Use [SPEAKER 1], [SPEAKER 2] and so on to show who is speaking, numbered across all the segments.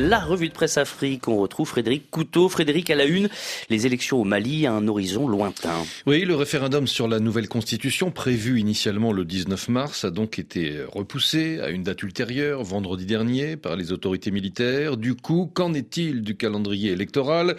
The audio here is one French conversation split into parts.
[SPEAKER 1] La revue de presse Afrique, on retrouve Frédéric Couteau. Frédéric, à la une, les élections au Mali à un horizon lointain.
[SPEAKER 2] Oui, le référendum sur la nouvelle constitution, prévu initialement le 19 mars, a donc été repoussé à une date ultérieure, vendredi dernier, par les autorités militaires. Du coup, qu'en est-il du calendrier électoral?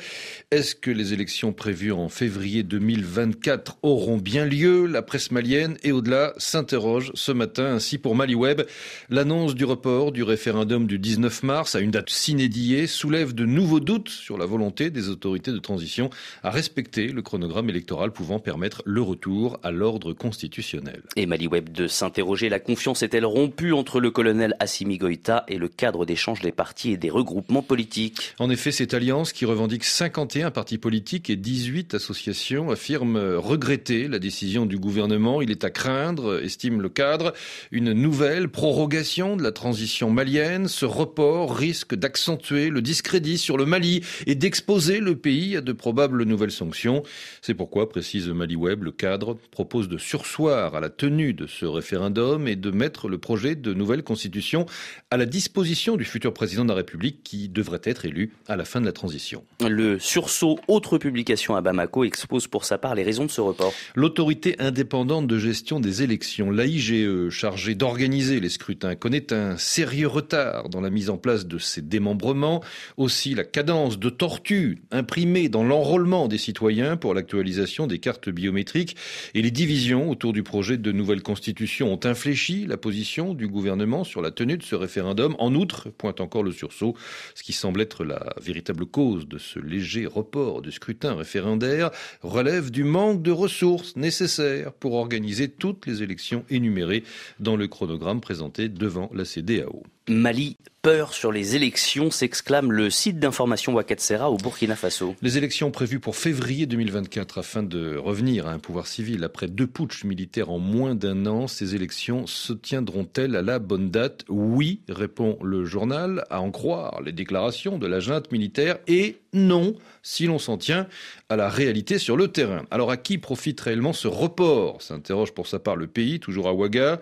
[SPEAKER 2] Est-ce que les élections prévues en février 2024 auront bien lieu? La presse malienne et au-delà s'interroge ce matin. Ainsi, pour MaliWeb, l'annonce du report du référendum du 19 mars à une date s'inédiée soulève de nouveaux doutes sur la volonté des autorités de transition à respecter le chronogramme électoral pouvant permettre le retour à l'ordre constitutionnel.
[SPEAKER 1] Et Maliweb de s'interroger, la confiance est-elle rompue entre le colonel Assimi Goïta et le cadre d'échange des partis et des regroupements politiques?
[SPEAKER 2] En effet, cette alliance qui revendique 51 partis politiques et 18 associations affirme regretter la décision du gouvernement. Il est à craindre, estime le cadre, une nouvelle prorogation de la transition malienne. Ce report risque d'accentuer le discrédit sur le Mali et d'exposer le pays à de probables nouvelles sanctions. C'est pourquoi, précise MaliWeb, le cadre propose de sursoir à la tenue de ce référendum et de mettre le projet de nouvelle constitution à la disposition du futur président de la République qui devrait être élu à la fin de la transition.
[SPEAKER 1] Le sursaut, autre publication à Bamako, expose pour sa part les raisons de ce report.
[SPEAKER 2] L'autorité indépendante de gestion des élections, l'AIGE, chargée d'organiser les scrutins, connaît un sérieux retard dans la mise en place de ces démembrements. Aussi, la cadence de tortue imprimée dans l'enrôlement des citoyens pour l'actualisation des cartes biométriques et les divisions autour du projet de nouvelle constitution ont infléchi la position du gouvernement sur la tenue de ce référendum. En outre, pointe encore le sursaut, ce qui semble être la véritable cause de ce léger report du scrutin référendaire relève du manque de ressources nécessaires pour organiser toutes les élections énumérées dans le chronogramme présenté devant la CDAO.
[SPEAKER 1] Mali, peur sur les élections, s'exclame le site d'information Wakatsera au Burkina Faso.
[SPEAKER 2] Les élections prévues pour février 2024 afin de revenir à un pouvoir civil après deux putschs militaires en moins d'un an, ces élections se tiendront-elles à la bonne date? Oui, répond le journal, à en croire les déclarations de la junte militaire et non, si l'on s'en tient à la réalité sur le terrain. Alors à qui profite réellement ce report? s'interroge pour sa part le pays, toujours à Ouaga,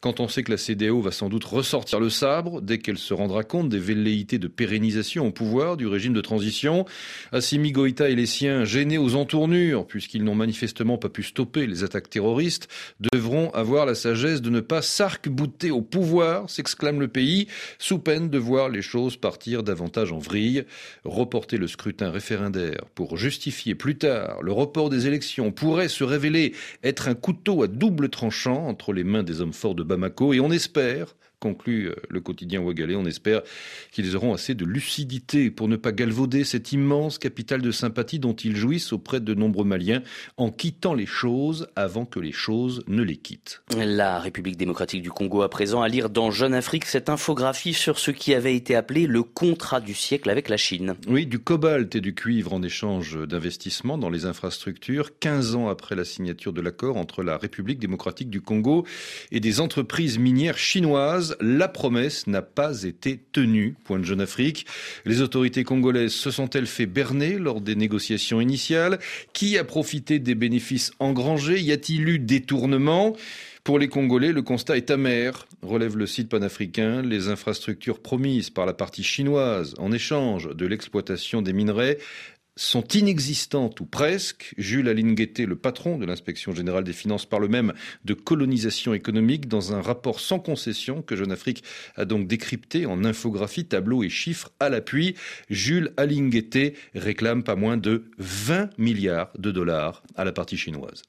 [SPEAKER 2] quand on sait que la CDAO va sans doute ressortir le sabre dès qu'elle se rendra compte des velléités de pérennisation au pouvoir du régime de transition. Assimi Goïta et les siens, gênés aux entournures, puisqu'ils n'ont manifestement pas pu stopper les attaques terroristes, devront avoir la sagesse de ne pas s'arc-bouter au pouvoir, s'exclame le pays, sous peine de voir les choses partir davantage en vrille. Reporter le scrutin référendaire pour justifier plus tard le report des élections pourrait se révéler être un couteau à double tranchant entre les mains des hommes forts de Bamako et on espère conclut euh, le quotidien Ouagalais. On espère qu'ils auront assez de lucidité pour ne pas galvauder cette immense capitale de sympathie dont ils jouissent auprès de nombreux Maliens en quittant les choses avant que les choses ne les quittent.
[SPEAKER 1] La République démocratique du Congo à présent à lire dans Jeune Afrique cette infographie sur ce qui avait été appelé le contrat du siècle avec la Chine.
[SPEAKER 2] Oui, du cobalt et du cuivre en échange d'investissements dans les infrastructures, 15 ans après la signature de l'accord entre la République démocratique du Congo et des entreprises minières chinoises la promesse n'a pas été tenue, point de Jeune Afrique. Les autorités congolaises se sont-elles fait berner lors des négociations initiales? Qui a profité des bénéfices engrangés? Y a-t-il eu détournement? Pour les Congolais, le constat est amer, relève le site panafricain. Les infrastructures promises par la partie chinoise en échange de l'exploitation des minerais sont inexistantes ou presque. Jules Alingueté, le patron de l'inspection générale des finances, parle même de colonisation économique dans un rapport sans concession que Jeune Afrique a donc décrypté en infographie, tableaux et chiffres à l'appui. Jules Alingueté réclame pas moins de 20 milliards de dollars à la partie chinoise.